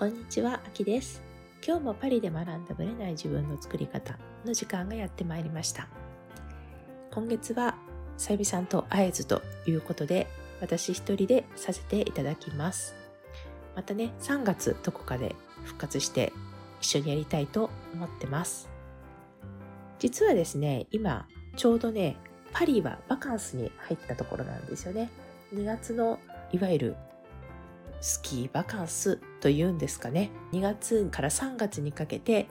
こんにちは、あきです。今日もパリで学んだブレない自分の作り方の時間がやってまいりました。今月はさゆみさんと会えずということで、私一人でさせていただきます。またね、3月どこかで復活して一緒にやりたいと思ってます。実はですね、今ちょうどね、パリはバカンスに入ったところなんですよね。2月のいわゆるスキーバカンスというんですかね。2月から3月にかけて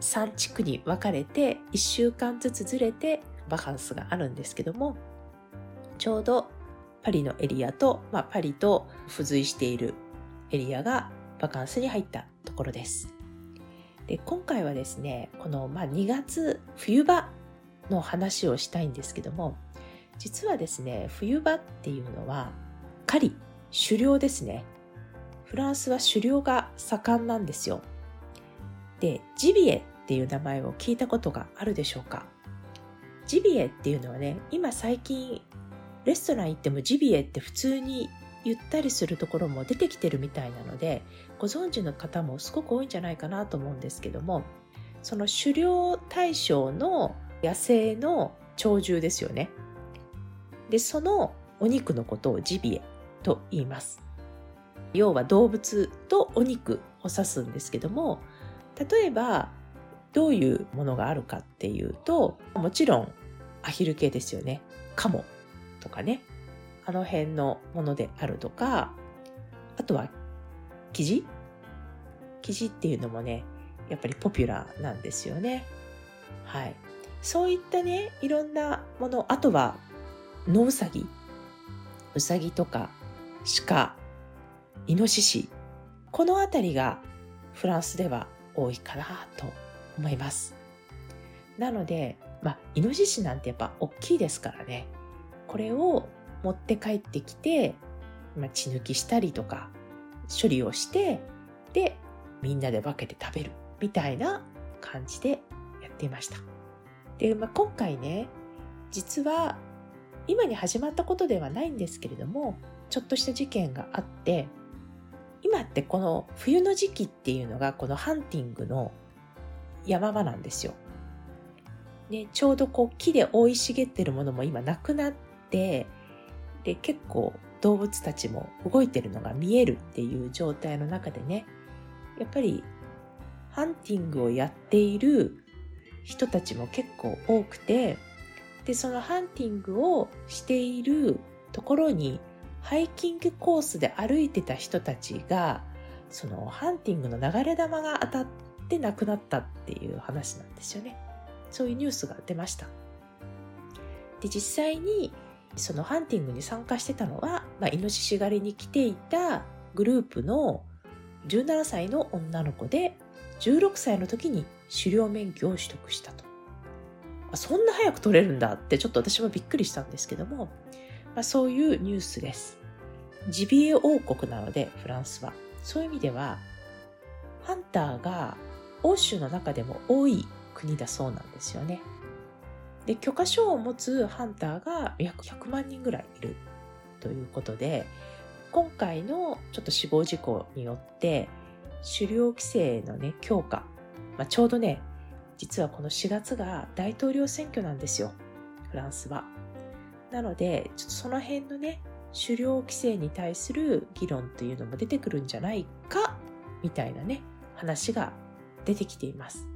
3地区に分かれて1週間ずつずれてバカンスがあるんですけども、ちょうどパリのエリアと、まあ、パリと付随しているエリアがバカンスに入ったところです。で今回はですね、この、まあ、2月冬場の話をしたいんですけども、実はですね、冬場っていうのは狩り、狩猟ですね。フランスは狩猟が盛んなんですよ。で、ジビエっていう名前を聞いたことがあるでしょうか？ジビエっていうのはね、今最近レストラン行ってもジビエって普通に言ったりするところも出てきてるみたいなので、ご存知の方もすごく多いんじゃないかなと思うんですけども、その狩猟対象の野生の鳥獣ですよね。で、そのお肉のことをジビエと言います。要は動物とお肉を指すんですけども、例えばどういうものがあるかっていうと、もちろんアヒル系ですよね。カモとかね。あの辺のものであるとか、あとはキジ？キジっていうのもね、やっぱりポピュラーなんですよね。はい。そういったね、いろんなもの、あとは野ウサギ。ウサギとか鹿、イノシシ。このあたりがフランスでは多いかなと思います。なので、まあ、イノシシなんてやっぱ大きいですからね。これを持って帰ってきて、まあ、血抜きしたりとか、処理をして、で、みんなで分けて食べるみたいな感じでやっていました。で、まあ、今回ね、実は今に始まったことではないんですけれども、ちょっとした事件があって、今ってこの冬の時期っていうのがこのハンティングの山場なんですよ。ね、ちょうどこう木で生い茂ってるものも今なくなって、で、結構動物たちも動いてるのが見えるっていう状態の中でね、やっぱりハンティングをやっている人たちも結構多くて、で、そのハンティングをしているところにハイキングコースで歩いてた人たちが、そのハンティングの流れ弾が当たって亡くなったっていう話なんですよね。そういうニュースが出ました。で、実際にそのハンティングに参加してたのは、まあ、イノシシ狩りに来ていたグループの17歳の女の子で、16歳の時に狩猟免許を取得したと。そんな早く取れるんだってちょっと私もびっくりしたんですけども、まあ、そういうニュースです。ジビエ王国なので、フランスは。そういう意味では、ハンターが欧州の中でも多い国だそうなんですよね。で、許可証を持つハンターが約100万人ぐらいいるということで、今回のちょっと死亡事故によって、狩猟規制のね、強化。まあ、ちょうどね、実はこの4月が大統領選挙なんですよ。フランスは。なので、ちょっとその辺のね、狩猟規制に対する議論というのも出てくるんじゃないか、みたいなね、話が出てきています。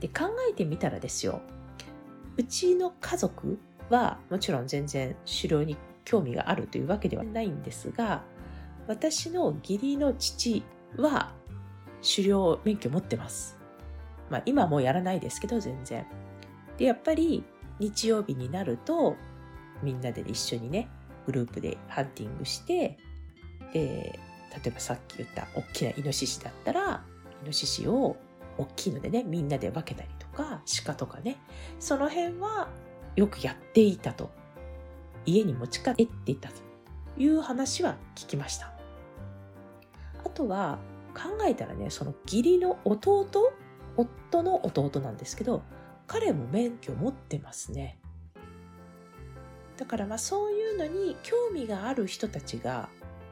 で、考えてみたらですよ。うちの家族はもちろん全然狩猟に興味があるというわけではないんですが、私の義理の父は狩猟免許持ってます。まあ今もうやらないですけど全然。で、やっぱり日曜日になるとみんなで一緒にね、グループでハンティングして、で、例えばさっき言った大きなイノシシだったら、イノシシを大きいのでね、みんなで分けたりとか、鹿とかね、その辺はよくやっていたと。家に持ち帰っていたという話は聞きました。あとは考えたらね、その義理の弟、夫の弟なんですけど、彼も免許持ってますね。だからまあそういうのに興味がある人たちが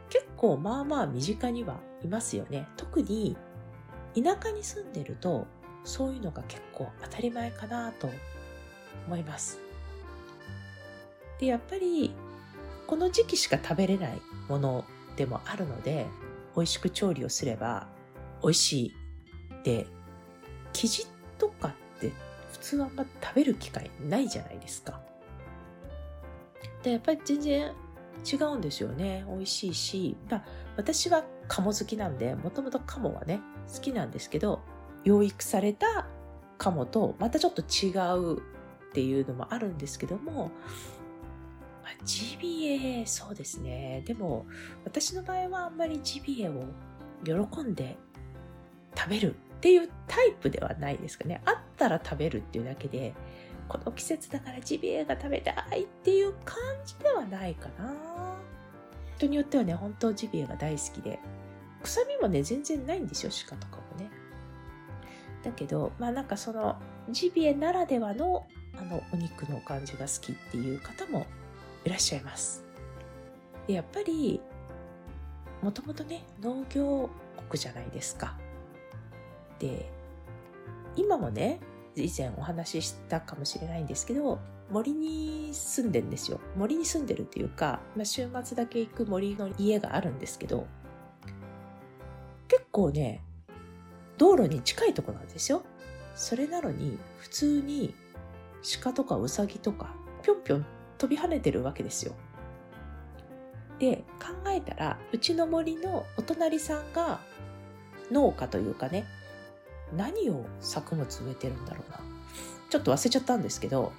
結構まあまあ身近にはいますよね。特に田舎に住んでるとそういうのが結構当たり前かなと思います。で、やっぱりこの時期しか食べれないものでもあるので美味しく調理をすれば美味しいで生地とかって普通はあんま食べる機会ないじゃないですか。でやっぱり全然違うんですよね。美味しいし、まあ、私は鴨好きなんでもともと鴨はね好きなんですけど養育された鴨とまたちょっと違うっていうのもあるんですけども、まあ、ジビエそうですね。でも私の場合はあんまりジビエを喜んで食べるっていうタイプではないですかね。あったら食べるっていうだけでこの季節だからジビエが食べたいっていう感じではないかな。人によってはね本当ジビエが大好きで臭みもね全然ないんですよ鹿とかもね。だけどまあなんかそのジビエならではのあのお肉の感じが好きっていう方もいらっしゃいます。でやっぱりもともとね農業国じゃないですか。で今もね以前お話ししたかもしれないんですけど森に住んでんですよ。森に住んでるっていうか、まあ、週末だけ行く森の家があるんですけど結構ね道路に近いとこなんですよ。それなのに普通に鹿とかウサギとかぴょんぴょん飛び跳ねてるわけですよ。で考えたらうちの森のお隣さんが農家というかね何を作物植えてるんだろうな。ちょっと忘れちゃったんですけど、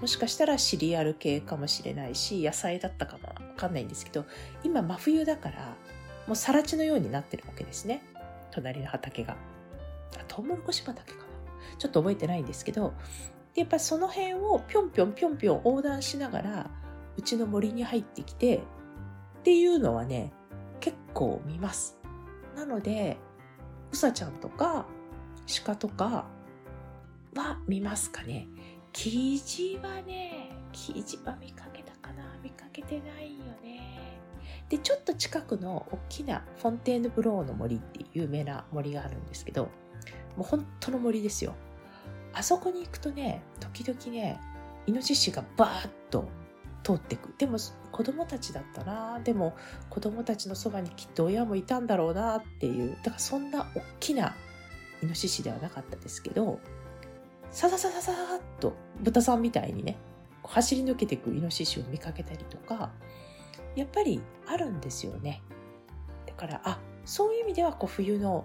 もしかしたらシリアル系かもしれないし、野菜だったかもわかんないんですけど、今真冬だから、もう更地のようになってるわけですね。隣の畑が。トウモロコシ畑かな。ちょっと覚えてないんですけど、やっぱその辺をぴょんぴょんぴょんぴょん横断しながら、うちの森に入ってきて、っていうのはね、結構見ます。なので、うさちゃんとか、鹿とかは見ますかね。キジはねキジは見かけたかな。見かけてないよね。でちょっと近くの大きなフォンテーヌブローの森っていう有名な森があるんですけどもう本当の森ですよ。あそこに行くとね時々ねイノシシがバーッと通ってく。でも子供たちだったな。でも子供たちのそばにきっと親もいたんだろうなっていう。だからそんな大きなイノシシではなかったですけどさささささっと豚さんみたいにね走り抜けていくイノシシを見かけたりとかやっぱりあるんですよね。だからあそういう意味ではこう冬の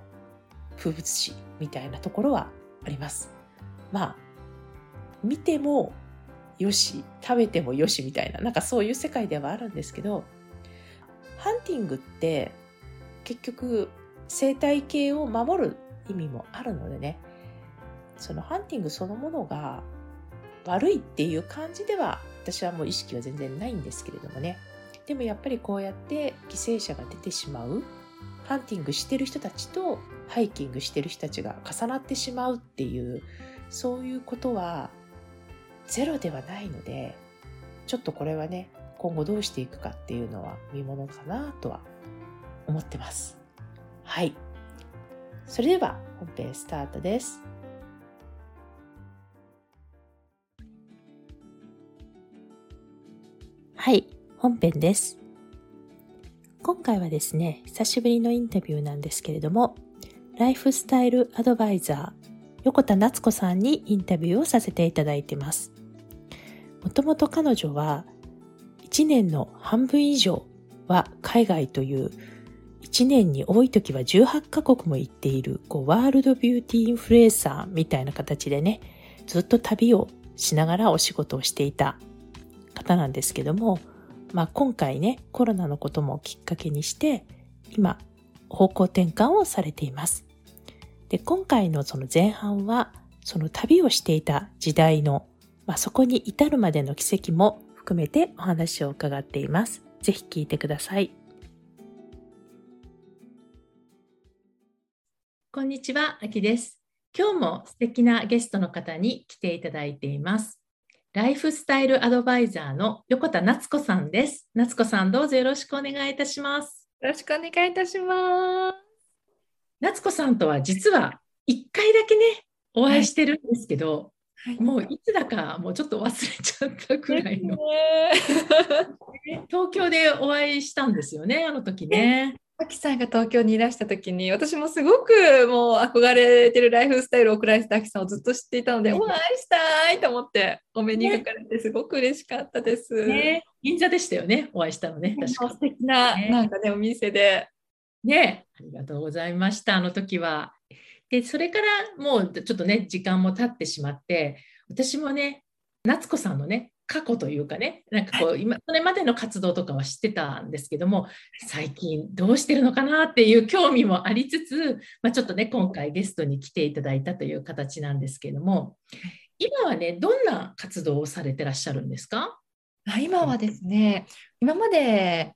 風物詩みたいなところはあります。まあ見てもよし食べてもよしみたいななんかそういう世界ではあるんですけどハンティングって結局生態系を守る意味もあるのでねそのハンティングそのものが悪いっていう感じでは私はもう意識は全然ないんですけれどもねでもやっぱりこうやって犠牲者が出てしまうハンティングしてる人たちとハイキングしてる人たちが重なってしまうっていうそういうことはゼロではないのでちょっとこれはね今後どうしていくかっていうのは見ものかなとは思ってます。はい。それでは本編スタートです。はい、本編です。今回はですね、久しぶりのインタビューなんですけれども、ライフスタイルアドバイザー、横田夏子さんにインタビューをさせていただいてます。もともと彼女は1年の半分以上は海外という1年に多い時は18カ国も行っているこうワールドビューティーインフルエンサーみたいな形でねずっと旅をしながらお仕事をしていた方なんですけども、まあ、今回ねコロナのこともきっかけにして今方向転換をされています。で今回のその前半はその旅をしていた時代の、まあ、そこに至るまでの奇跡も含めてお話を伺っています。ぜひ聞いてください。こんにちは、あきです。今日も素敵なゲストの方に来ていただいています。ライフスタイルアドバイザーの横田夏子さんです。夏子さん、どうぞよろしくお願いいたします。ろしくお願いいたします。夏子さんとは実は1回だけねお会いしてるんですけど、はいもういつだかもうちょっと忘れちゃったくらいの、東京でお会いしたんですよねあの時ね。あきさんが東京にいらした時に私もすごくもう憧れてるライフスタイルを送られてたあきさんをずっと知っていたので、ねお会いしたいと思ってお目にかかれてすごく嬉しかったです。ね。銀座でしたよね。お会いしたのね。確か素敵な、ね。なんかねお店で。ね。ありがとうございましたあの時は。でそれからもうちょっとね時間も経ってしまって私もね夏子さんのね過去というかねなんかこう今それまでの活動とかは知ってたんですけども最近どうしてるのかなっていう興味もありつつ、まあ、ちょっとね今回ゲストに来ていただいたという形なんですけれども今はねどんな活動をされてらっしゃるんですか？あ今はですね今まで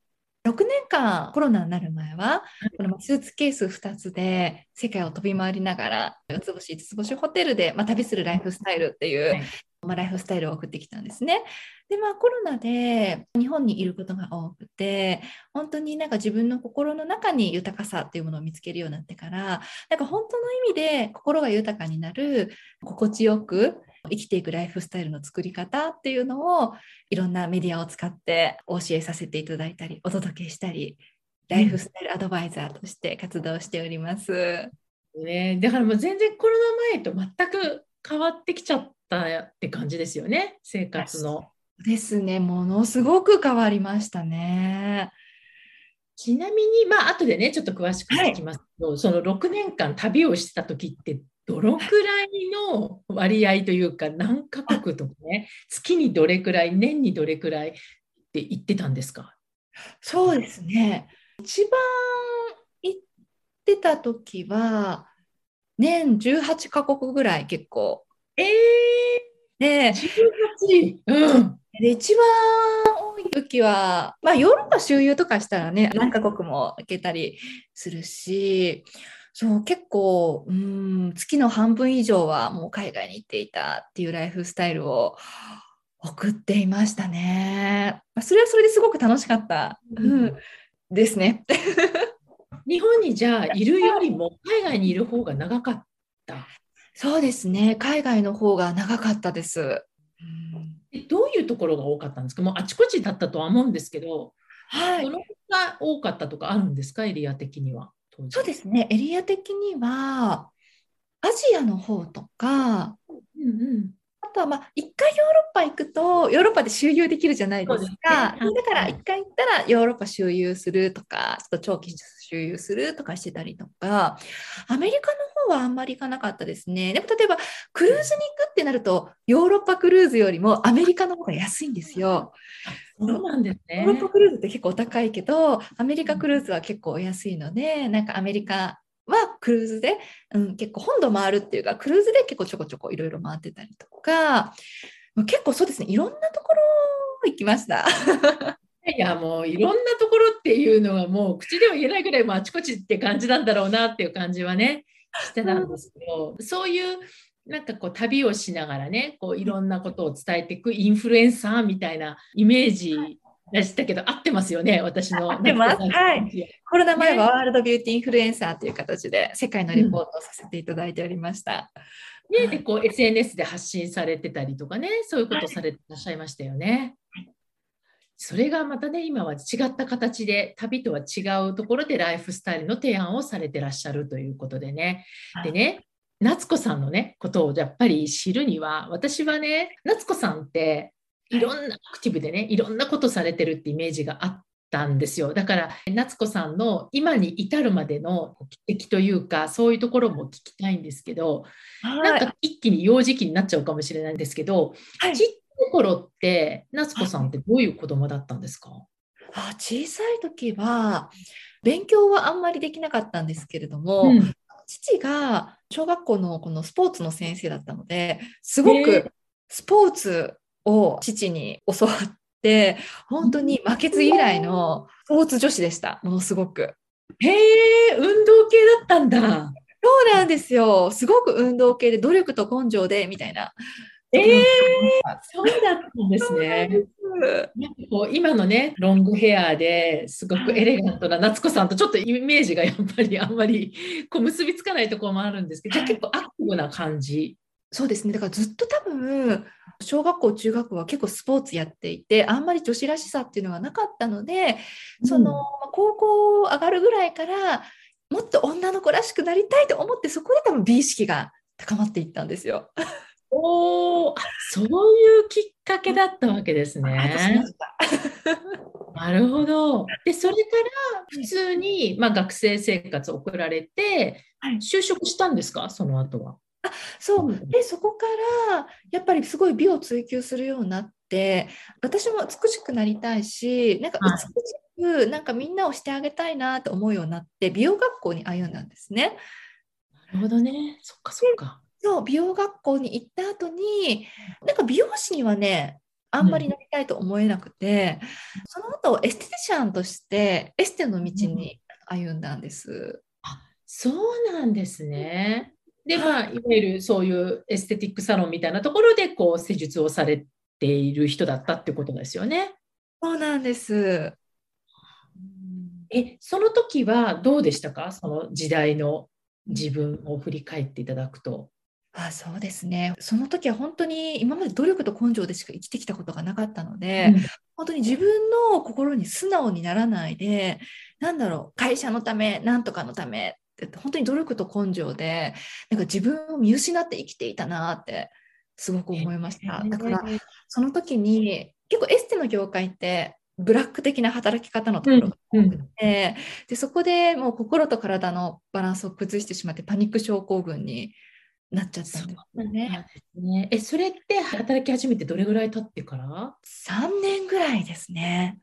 6年間コロナになる前はこのスーツケース2つで世界を飛び回りながら4つ星5つ星ホテルで、まあ、旅するライフスタイルっていう、はいまあ、ライフスタイルを送ってきたんですね。でまあコロナで日本にいることが多くて本当になんか自分の心の中に豊かさっていうものを見つけるようになってからなんか本当の意味で心が豊かになる心地よく生きていくライフスタイルの作り方っていうのをいろんなメディアを使ってお教えさせていただいたりお届けしたりライフスタイルアドバイザーとして活動しております。ね、だからもう全然コロナ前と全く変わってきちゃったって感じですよね生活の。ですねものすごく変わりましたね。ちなみにまあ後でねちょっと詳しく聞きますけど、その6年間旅をしてた時ってどのくらいの割合というか何カ国とかね月にどれくらい年にどれくらいって言ってたんですか？そうですね。一番行ってた時は年18カ国ぐらい結構。えでー、18! うんで一番多い時は、まあ、ヨーロッパ周遊とかしたらね何カ国も行けたりするしそう結構うん月の半分以上はもう海外に行っていたっていうライフスタイルを送っていましたね。まあそれはそれですごく楽しかった、うん、ですね。日本にじゃあいるよりも海外にいる方が長かった？そうですね。海外の方が長かったです。どういうところが多かったんですか？もうあちこちだったとは思うんですけど、はい。どのが多かったとかあるんですか？エリア的にはそうですね。エリア的にはアジアの方とかうんうんあとはまあ一回ヨーロッパ行くとヨーロッパで周遊できるじゃないですか。すね。はいだから一回行ったらヨーロッパ周遊するとかちょっと長期周遊するとかしてたりとかアメリカの方はあんまり行かなかったですね。でも例えばクルーズに行くってなるとヨーロッパクルーズよりもアメリカの方が安いんですよ。そうなんですねヨーロッパクルーズって結構お高いけどアメリカクルーズは結構お安いのでなんかアメリカはクルーズで、うん、結構本土回るっていうかクルーズで結構ちょこちょこいろいろ回ってたりとか結構そうですねいろんなところ行きました。いやもういろんなところっていうのはもう口では言えないぐらいもうあちこちって感じなんだろうなっていう感じはねしてたんですけど、そういうなんかこう旅をしながらねこういろんなことを伝えていくインフルエンサーみたいなイメージでしたけど合ってますよね私の。合ってますはいコロナ前はワールドビューティーインフルエンサーという形で世界のレポートをさせていただいておりました。ね、でこう SNS で発信されてたりとかねそういうことをされてらっしゃいましたよね。それがまたね今は違った形で旅とは違うところでライフスタイルの提案をされてらっしゃるということでね。でね夏子さんのねことをやっぱり知るには私はね夏子さんってい。ろんなアクティブでねいろんなことされてるってイメージがあったんですよ。だから夏子さんの今に至るまでの経歴というかそういうところも聞きたいんですけどなんか一気に幼児期になっちゃうかもしれないんですけど、はい。ちっちゃい頃って夏子さんってどういう子供だったんですか、あ小さい時は勉強はあんまりできなかったんですけれども、うん父が小学校のこのスポーツの先生だったのですごくスポーツを父に教わって本当に負けず嫌いのスポーツ女子でしたものすごく。へえ運動系だったんだ。そうなんですよすごく運動系で努力と根性でみたいな。えー、そうだったんですね。なんかこう今のねロングヘアですごくエレガントな夏子さんとちょっとイメージがやっぱりあんまりこう結びつかないところもあるんですけど、結構アクティブな感じそうですねだからずっと多分小学校中学校は結構スポーツやっていてあんまり女子らしさっていうのがなかったので、その高校上がるぐらいからもっと女の子らしくなりたいと思ってそこで多分美意識が高まっていったんですよ。おお、そういうきっかけだったわけですね。なるほど。で、それから普通に、まあ、学生生活を送られて、就職したんですか、その後は。あそうでそこからやっぱりすごい美を追求するようになって私も美しくなりたいしなんか美しく、なんかみんなをしてあげたいなと思うようになって美容学校に歩んだんですね。なるほどねそっかそっか。そう美容学校に行った後になんか美容師にはねあんまりなりたいと思えなくて、うん、その後エステティシャンとしてエステの道に歩んだんです。うん、あそうなんですね。でまあいわゆるそういうエステティックサロンみたいなところでこう施術をされている人だったってことですよね。そうなんです。えその時はどうでしたか？その時代の自分を振り返っていただくと。あそうですね。その時は本当に今まで努力と根性でしか生きてきたことがなかったので、うん、本当に自分の心に素直にならないでなんだろう会社のためなんとかのためって本当に努力と根性でなんか自分を見失って生きていたなってすごく思いました。だからその時に結構エステの業界ってブラック的な働き方のところが多くて、うん。うん、でそこでもう心と体のバランスを崩してしまってパニック症候群になっちゃったんですね。ね。えそれって働き始めてどれぐらい経ってから？3年ぐらいですね。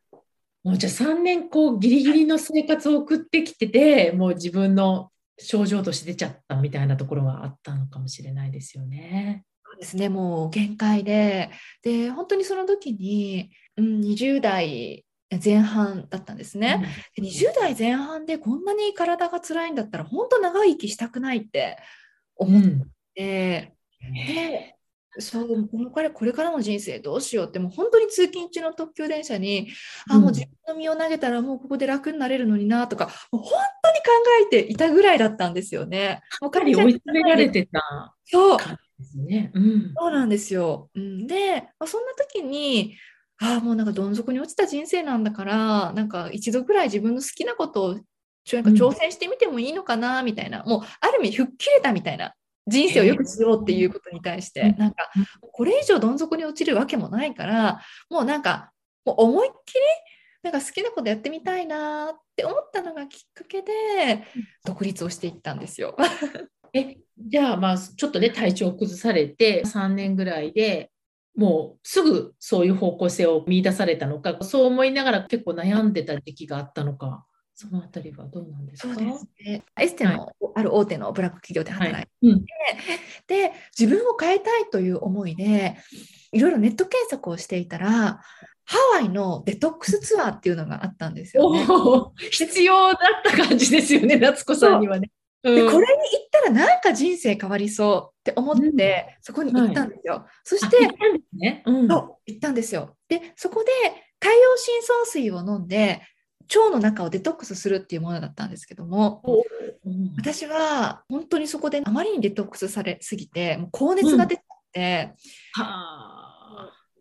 もうじゃあ3年こうギリギリの生活を送ってきててもう自分の症状として出ちゃったみたいなところがあったのかもしれないですよね。そうですね。もう限界で。で本当にその時に、うん、20代前半だったんですね、うん、20代前半でこんなに体が辛いんだったら本当長生きしたくないって思って、うん、でそうこのからこれからの人生どうしようってもう本当に通勤中の特急電車に、うん、あもう自分の身を投げたらもうここで楽になれるのになとかもう本当に考えていたぐらいだったんですよね。もうかり追い詰められてたそう。ですね、うん、そうなんですよ。うん、で、まあ、そんな時にああもうなんかどん底に落ちた人生なんだからなんか一度ぐらい自分の好きなことをなんか挑戦してみてもいいのかなみたいな、うん、もうある意味吹っ切れたみたいな人生をよくしようっていうことに対して、なんかこれ以上どん底に落ちるわけもないからもうなんかもう思いっきりなんか好きなことやってみたいなって思ったのがきっかけで独立をしていったんですよ。えじゃあまあちょっとね体調を崩されて3年ぐらいでもうすぐそういう方向性を見出されたのかそう思いながら結構悩んでた時期があったのか。そのあたりはどうなんですか？そうですね。エステのある大手のブラック企業で働いて、はい。うん、で、自分を変えたいという思いで、いろいろネット検索をしていたら、ハワイのデトックスツアーっていうのがあったんですよ、ね、必要だった感じですよね、夏子さんにはね。う。ん、でこれに行ったらなんか人生変わりそうって思って、そこに行ったんですよ。はい、そして行ったんですね、行ったんですよ。でそこで海洋深層水を飲んで腸の中をデトックスするっていうものだったんですけども、う。ん、私は本当にそこであまりにデトックスされすぎてもう高熱が出ちゃって、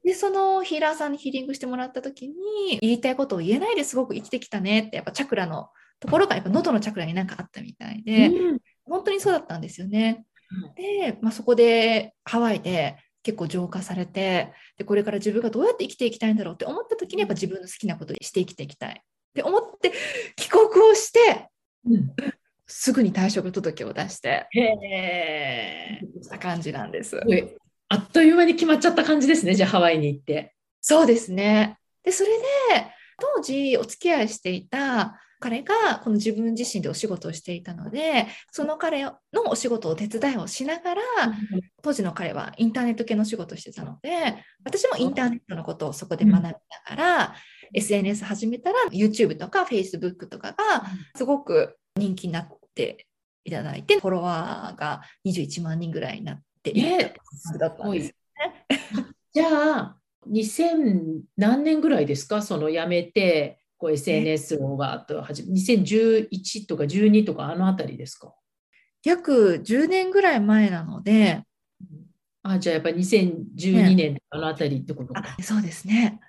うん、でそのヒーラーさんにヒーリングしてもらった時に言いたいことを言えないですごく生きてきたねってやっぱチャクラのところがやっぱ喉のチャクラになんかあったみたいで、うん、本当にそうだったんですよね。で、まあ、そこでハワイで結構浄化されてでこれから自分がどうやって生きていきたいんだろうって思った時にやっぱ自分の好きなことにして生きていきたいって思って帰国をして、うん、すぐに退職届を出してした感じなんです。あっという間に決まっちゃった感じですねじゃあハワイに行って。そうですねでそれで当時お付き合いしていた彼がこの自分自身でお仕事をしていたのでその彼のお仕事を手伝いをしながら、当時の彼はインターネット系の仕事をしてたので私もインターネットのことをそこで学びながら、SNS 始めたら YouTube とか Facebook とかがすごく人気になっていただいて、フォロワーが21万人ぐらいになっていだったんですよね。じゃあ、2000何年ぐらいですか？その辞めて、こう SNS をわーっと始め、2011とか12とかあのあたりですか？約10年ぐらい前なので、あ、じゃあやっぱり2012年あのあたりってことか。あそうですね。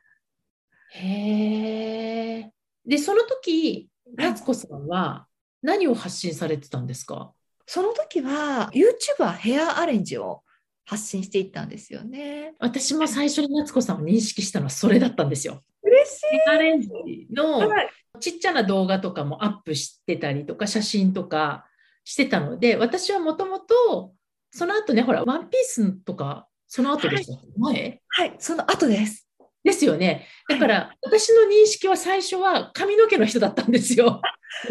へえ。で、その時、夏子さんは何を発信されてたんですか？その時は YouTuber ヘアアレンジを発信していったんですよね。私も最初に夏子さんを認識したのはそれだったんですよ。アアレンジのはいちっちゃな動画とかもアップしてたりとか写真とかしてたので、私はもともとその後ね、ほら、ワンピースとかその後でした、前？はい、その後です。ですよね。だから、私の認識は最初は髪の毛の人だったんですよ。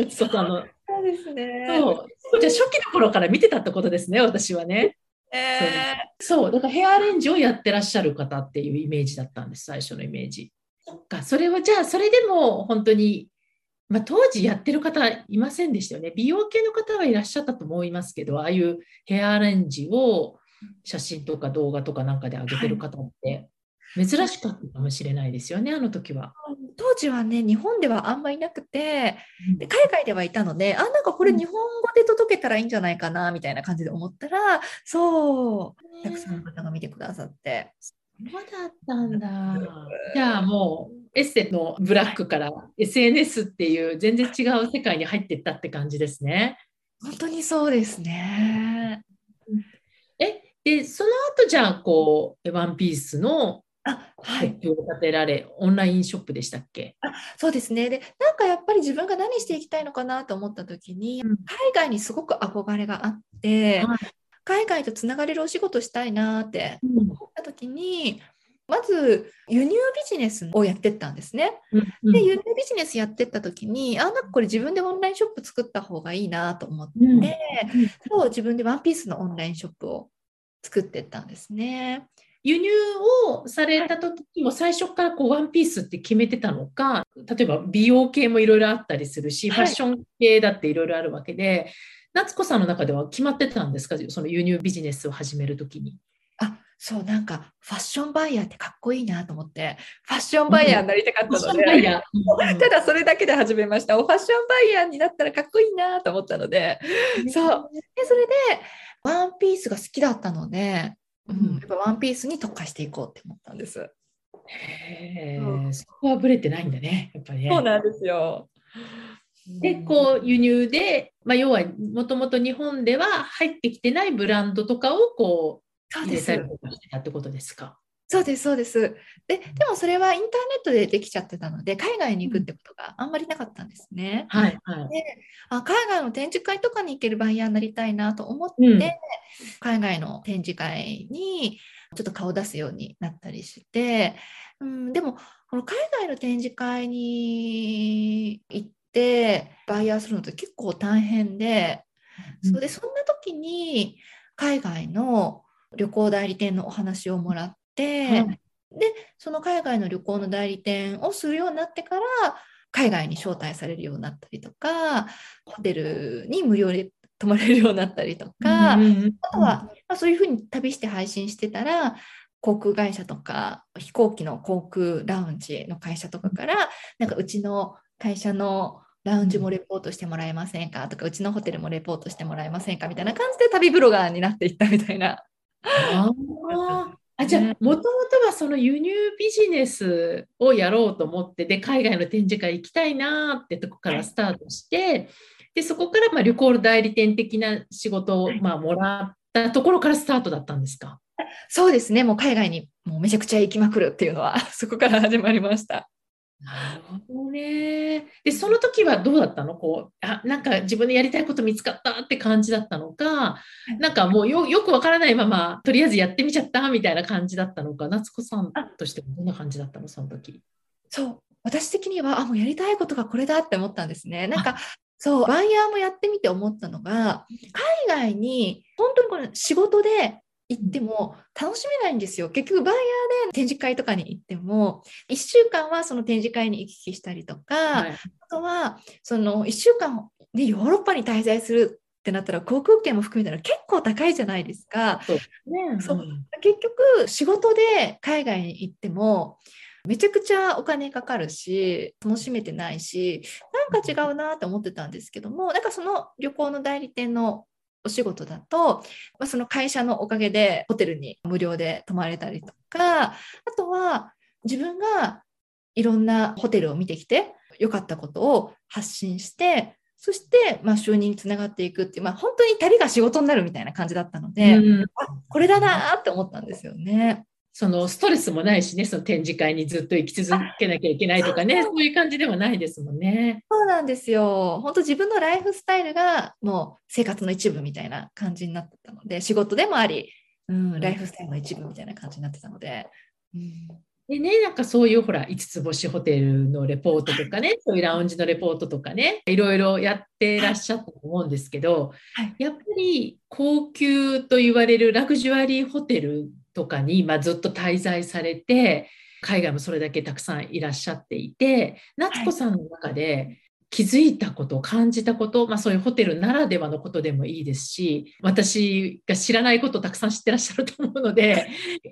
そうですねそう。じゃあ初期の頃から見てたってことですね、私はね。えそう、だからヘアアレンジをやってらっしゃる方っていうイメージだったんです、最初のイメージ。そっか、それはじゃあ、それでも本当に、まあ、当時やってる方いませんでしたよね。美容系の方はいらっしゃったと思いますけど、ああいうヘアアレンジを写真とか動画とかなんかで上げてる方って珍しかったかもしれないですよね、あの時は。当時はね、日本ではあんまいなくて、でう海外ではいたので、あ、なんかこれうん日本語で届けたらいいんじゃないかな、みたいな感じで思ったら、そう、たくさんの方が見てくださって。そうだったんだ。じゃあもうエッセのブラックから SNS っていう全然違う世界に入っていったって感じですね。本当にそうですね。え、で、その後じゃあこう、ワンピースのあ、シはい。を立てられ、オンラインショップでしたっけ？そうですね。で、なんかやっぱり自分が何していきたいのかなと思った時に、うん海外にすごく憧れがあって、はい海外とつながれるお仕事したいなってうん。思った時に、まず輸入ビジネスをやってったんですね。うんで、輸入ビジネスやってった時に、あ、なんかこれ自分でオンラインショップ作った方がいいなと思って、うん。そう自分でワンピースのオンラインショップを作ってったんですね。輸入をされた時も最初からこうワンピースって決めてたのか、例えば美容系もいろいろあったりするし、はい。ファッション系だっていろいろあるわけで、夏子さんの中では決まってたんですか？その輸入ビジネスを始めるときに。あ、そう、なんかファッションバイヤーってかっこいいなと思って、ファッションバイヤーになりたかったので、ただそれだけで始めました。ファッションバイヤーになったらかっこいいなと思ったので、そう。で、それで、ワンピースが好きだったので、うん、やっぱワンピースに特化していこうって思ったんです。へうえ、そこはぶれてないんだね、やっぱりね。なんですよ。で、こう輸入で、まあ、要はもともと日本では入ってきてないブランドとかをこうそうです入れたりとかしてたってことですか？そうです、そうです。で、でもそれはインターネットでできちゃってたので、海外に行くってことがあんまりなかったんですね。はいはい。であ海外の展示会とかに行けるバイヤーになりたいなと思って、うん海外の展示会にちょっと顔を出すようになったりして、うん、でもこの海外の展示会に行ってバイヤーするのって結構大変で、それでそんな時に海外の旅行代理店のお話をもらって、はい。でその海外の旅行の代理店をするようになってから海外に招待されるようになったりとかホテルに無料で泊まれるようになったりとか、うんうんうん。あとは、まあ、そういうふうに旅して配信してたら航空会社とか飛行機の航空ラウンジの会社とかからなんかうちの会社のラウンジもレポートしてもらえませんか？とかうちのホテルもレポートしてもらえませんか？みたいな感じで旅ブロガーになっていったみたいな。あじゃあねもともとはその輸入ビジネスをやろうと思ってで海外の展示会行きたいなーってとこからスタートしてでそこからまあ旅行代理店的な仕事をまあもらったところからスタートだったんですか？そうですね。もう海外にもうめちゃくちゃ行きまくるっていうのは そこから始まりました。なるほどね。で、その時はどうだったの？こう、あ、なんか自分でやりたいこと見つかったって感じだったのか、なんかもうよよくわからないまま、とりあえずやってみちゃったみたいな感じだったのか、夏子さんとしてはどんな感じだったの？その時。そう。私的にはあもうやりたいことがこれだって思ったんですね。なんかそうバイヤーもやってみて思ったのが海外に本当にこの仕事で行っても楽しめないんですよ。結局バイヤーで展示会とかに行っても1週間はその展示会に行き来したりとか、はい。あとはその1週間でヨーロッパに滞在するってなったら航空券も含めたら結構高いじゃないですか。そう。ね、そう。結局仕事で海外に行ってもめちゃくちゃお金かかるし楽しめてないしなんか違うなって思ってたんですけどもなんかその旅行の代理店のお仕事だと、まあ、その会社のおかげでホテルに無料で泊まれたりとかあとは自分がいろんなホテルを見てきて良かったことを発信してそして、まあ、収入につながっていくっていう、まあ、本当に旅が仕事になるみたいな感じだったので、うん、あこれだなって思ったんですよね。そのストレスもないしね、その展示会にずっと行き続けなきゃいけないとかね、そういう感じではないですもんね。そうなんですよ。本当自分のライフスタイルがもう生活の一部みたいな感じになってたので、仕事でもあり、うん、ライフスタイルの一部みたいな感じになってたので。うんでね、なんかそういうほら、5つ星ホテルのレポートとかね、そういうラウンジのレポートとかね、いろいろやってらっしゃったと思うんですけど、はい、やっぱり高級と言われるラグジュアリーホテルとかに、まあ、ずっと滞在されて海外もそれだけたくさんいらっしゃっていて夏子さんの中で気づいたこと感じたこと、まあ、そういうホテルならではのことでもいいですし私が知らないことをたくさん知ってらっしゃると思うので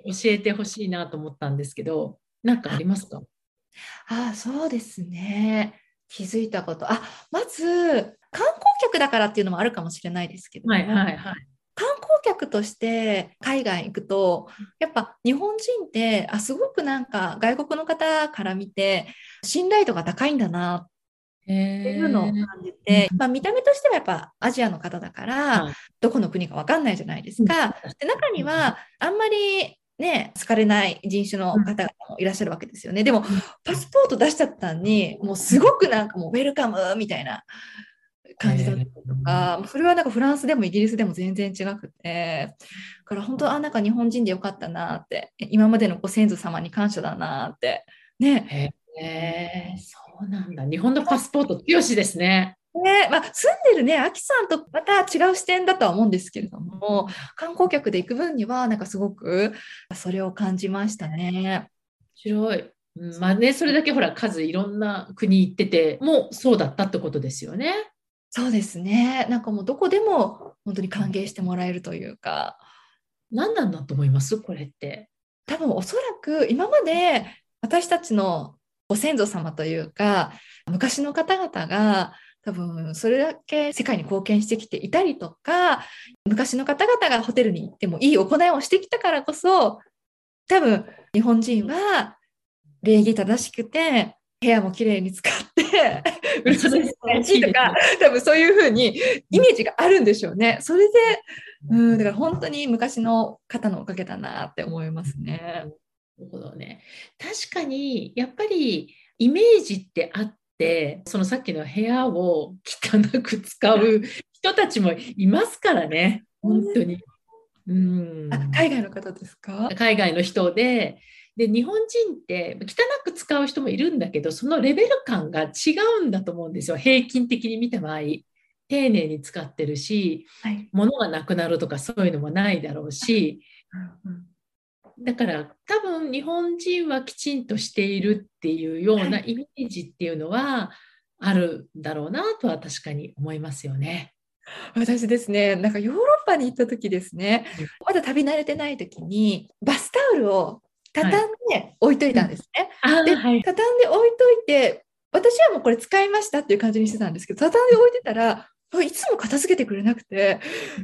教えてほしいなと思ったんですけど何かありますか？あそうですね。気づいたこと。あまず観光客だからっていうのもあるかもしれないですけど、はいはいはい、客として海外行くとやっぱ日本人ってあすごくなんか外国の方から見て信頼度が高いんだなっていうのを感じて、まあ、見た目としてはやっぱアジアの方だから、はい、どこの国か分かんないじゃないですか。で中にはあんまりね、好かれない人種の方々もいらっしゃるわけですよね。でも、パスポート出しちゃったのに、もうすごくなんかもうウェルカムみたいな感じだったりとか、それはなんかフランスでもイギリスでも全然違くて、だから本当、あ、なんか日本人でよかったなって、今までのご先祖様に感謝だなって、ね。へえそうなんだ。日本のパスポート強しですね。ねまあ、住んでるね、アキさんとまた違う視点だとは思うんですけれども、観光客で行く分には、なんかすごくそれを感じましたね。面白い。うん、まあね、それだけほら、数いろんな国行っててもそうだったってことですよね。そうですね。なんかもうどこでも本当に歓迎してもらえるというか。何なんだと思います？これって。多分おそらく今まで私たちのご先祖様というか昔の方々が多分それだけ世界に貢献してきていたりとか昔の方々がホテルに行ってもいい行いをしてきたからこそ多分日本人は礼儀正しくて部屋もきれいに使ってうるさいとか 多分そういうふうにイメージがあるんでしょうね。それでうんだから本当に昔の方のおかげだなって思いますね。なるほどね確かにやっぱりイメージってあってそのさっきの部屋を汚く使う 人たちもいますからね本当に。うん海外の方ですか？海外の人でで日本人って汚く使う人もいるんだけどそのレベル感が違うんだと思うんですよ。平均的に見た場合丁寧に使ってるし、はい、物がなくなるとかそういうのもないだろうし、だから多分日本人はきちんとしているっていうようなイメージっていうのはあるんだろうなとは確かに思いますよね。私ですね、なんかヨーロッパに行った時ですね、まだ旅慣れてない時にバスタオルを畳んで置いといたんですね。はい、で、はい、畳んで置いといて、私はもうこれ使いましたっていう感じにしてたんですけど、畳んで置いてたら、いつも片付けてくれなくて、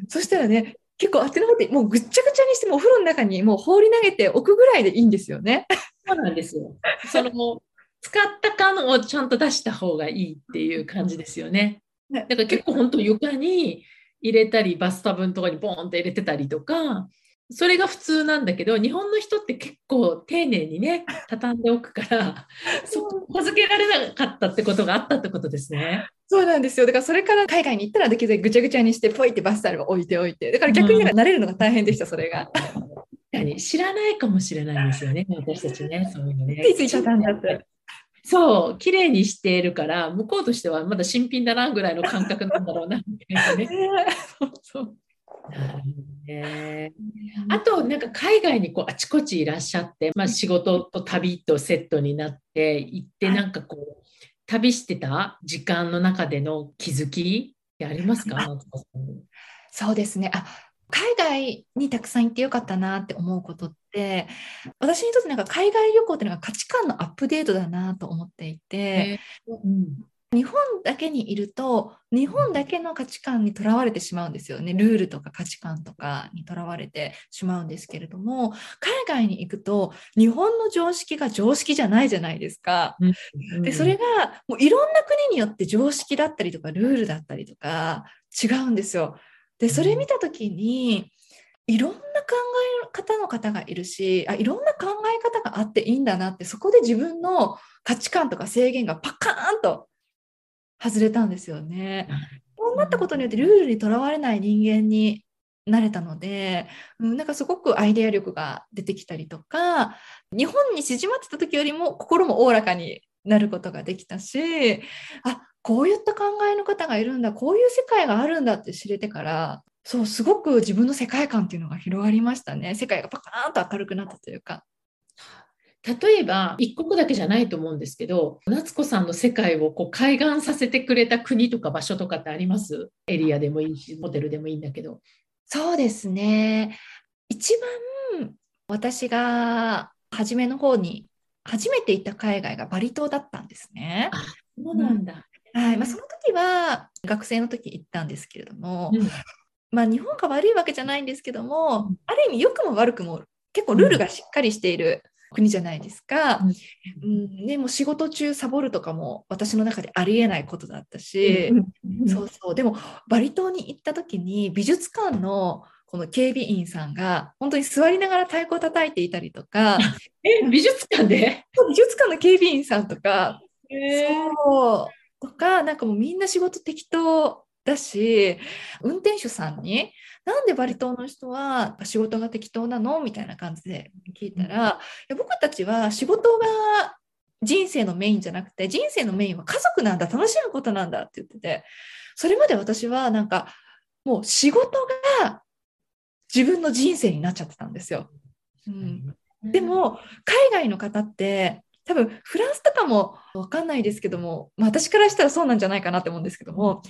そしたらね、結構あっちの方ってもうぐっちゃぐちゃにしてもお風呂の中にもう放り投げておくぐらいでいいんですよね。そうなんですよ。その使った感をちゃんと出した方がいいっていう感じですよね。だから結構本当床に入れたりバスタブのとこにボーンって入れてたりとかそれが普通なんだけど日本の人って結構丁寧にね畳んでおくからそこ預けられなかったってことがあったってことですね。そうなんですよだからそれから海外に行ったらできるだけぐちゃぐちゃにしてポイってバスタオルを置いておいてだから逆に慣れるのが大変でした、それが。知らないかもしれないですよね私たちねそういうのね。ついつい畳んだって。そう綺麗にしているから向こうとしてはまだ新品だなぐらいの感覚なんだろうなみたいなね。そうそうね、あとなんか海外にこうあちこちいらっしゃって、まあ、仕事と旅とセットになって行ってなんかこう旅してた時間の中での気づきありますかそうですね。あ海外にたくさん行ってよかったなって思うことって私にとってなんか海外旅行っていうのが価値観のアップデートだなと思っていて、うん、日本だけにいると日本だけの価値観にとらわれてしまうんですよねルールとか価値観とかにとらわれてしまうんですけれども海外に行くと日本の常識が常識じゃないじゃないですか。でそれがもういろんな国によって常識だったりとかルールだったりとか違うんですよ。でそれ見た時にいろんな考え方の方がいるしあいろんな考え方があっていいんだなってそこで自分の価値観とか制限がパカーンと外れたんですよね。そうなったことによってルールにとらわれない人間になれたので、うん、なんかすごくアイデア力が出てきたりとか日本に縮まってた時よりも心もおおらかになることができたしあこういった考えの方がいるんだこういう世界があるんだって知れてからそうすごく自分の世界観っていうのが広がりましたね世界がパカーンと明るくなったというか。例えば一国だけじゃないと思うんですけど夏子さんの世界をこう開眼させてくれた国とか場所とかってあります？エリアでもいいしホテルでもいいんだけど。そうですね。一番私が初めの方に初めて行った海外がバリ島だったんですね。あそうなんだ、はい。まあ、その時は学生の時行ったんですけれども、うん、まあ、日本が悪いわけじゃないんですけども、うん、ある意味良くも悪くも結構ルールがしっかりしている国じゃないですか、うん、でも仕事中サボるとかも私の中でありえないことだったし、そうそう。でもバリ島に行った時に美術館のこの警備員さんが本当に座りながら太鼓を叩いていたりとか え美術館で？美術館の警備員さんとか、そう。とかなんかもうみんな仕事適当だし運転手さんに「なんでバリ島の人は仕事が適当なの?」みたいな感じで聞いたら、うん、いや僕たちは仕事が人生のメインじゃなくて人生のメインは家族なんだ楽しむことなんだって言っててそれまで私はなんかもう仕事が自分の人生になっちゃってたんですよ。うん、でも海外の方って多分フランスとかも分かんないですけども、まあ、私からしたらそうなんじゃないかなって思うんですけども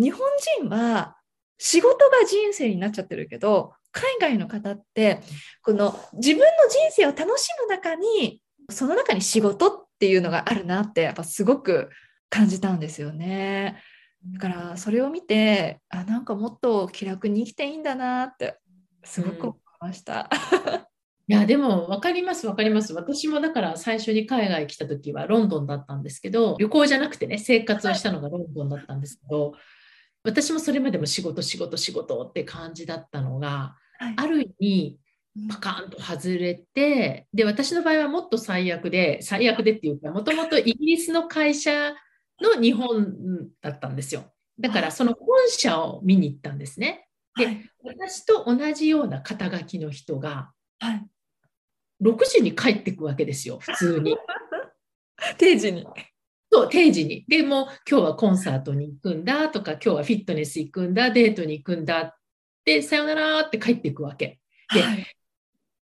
日本人は仕事が人生になっちゃってるけど海外の方ってこの自分の人生を楽しむ中にその中に仕事っていうのがあるなってやっぱすごく感じたんですよね。だからそれを見てあなんかもっと気楽に生きていいんだなってすごく思いました。うんいや、でも分かります、分かります。私もだから最初に海外来た時はロンドンだったんですけど、旅行じゃなくてね、生活をしたのがロンドンだったんですけど、私もそれまでも仕事、仕事、仕事って感じだったのが、はい、ある意味、パカーンと外れて、で、私の場合はもっと最悪で、最悪でっていうか、もともとイギリスの会社の日本だったんですよ。だからその本社を見に行ったんですね。で、はい、私と同じような肩書きの人が、はい6時に帰ってくわけですよ、普通に。定時に。そう、定時に。でも、今日はコンサートに行くんだとか、今日はフィットネス行くんだ、デートに行くんだって、さよならって帰っていくわけ。で、はい、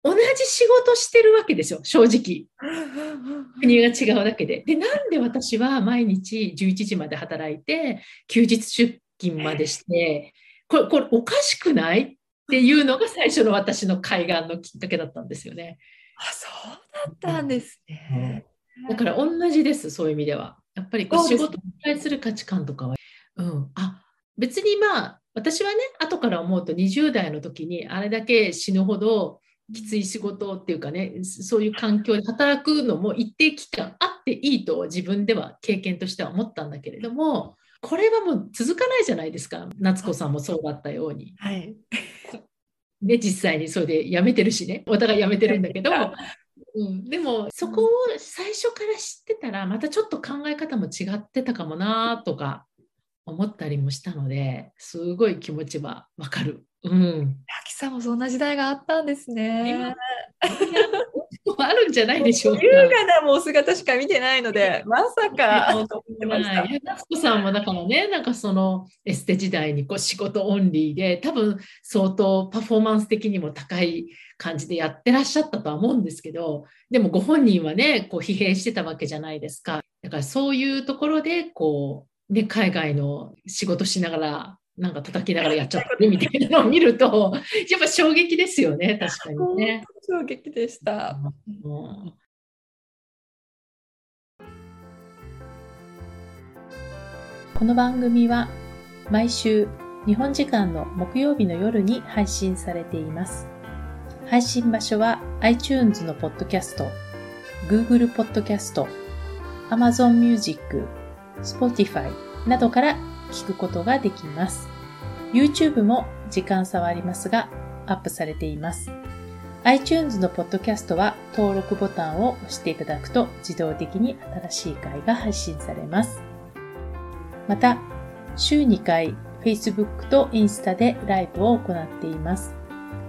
同じ仕事してるわけですよ、正直。国が違うだけで。で、なんで私は毎日11時まで働いて、休日出勤までして、これ、これおかしくないっていうのが最初の私の海岸のきっかけだったんですよね。あそうだったんですね。だから同じです、そういう意味では。やっぱりこう仕事に対する価値観とかは、うん、あ別にまあ私はね後から思うと20代の時にあれだけ死ぬほどきつい仕事っていうかねそういう環境で働くのも一定期間あっていいと自分では経験としては思ったんだけれどもこれはもう続かないじゃないですか。夏子さんもそうだったように。はい。で実際にそれで辞めてるしね。お互い辞めてるんだけど、うん、でもそこを最初から知ってたらまたちょっと考え方も違ってたかもなとか思ったりもしたのですごい気持ちはわかる。うん。きさんもそんな時代があったんですね。あるんじゃないでしょうか。優雅なもう姿しか見てないので、まさか。夏子さんもだからね、なんかそのエステ時代にこう仕事オンリーで、多分相当パフォーマンス的にも高い感じでやってらっしゃったとは思うんですけど、でもご本人はね、こう疲弊してたわけじゃないですか。だからそういうところでこうね、海外の仕事しながら、なんか叩きながらやっちゃってるみたいなのを見ると、やっぱ衝撃ですよね、確かにね。衝撃でした。うんこの番組は毎週日本時間の木曜日の夜に配信されています。配信場所は iTunes のポッドキャスト、Google ポッドキャスト、Amazon Music、Spotify などから聞くことができます。YouTube も時間差はありますがアップされています。iTunes のポッドキャストは登録ボタンを押していただくと自動的に新しい回が配信されます。また、週2回 Facebook とインスタでライブを行っています。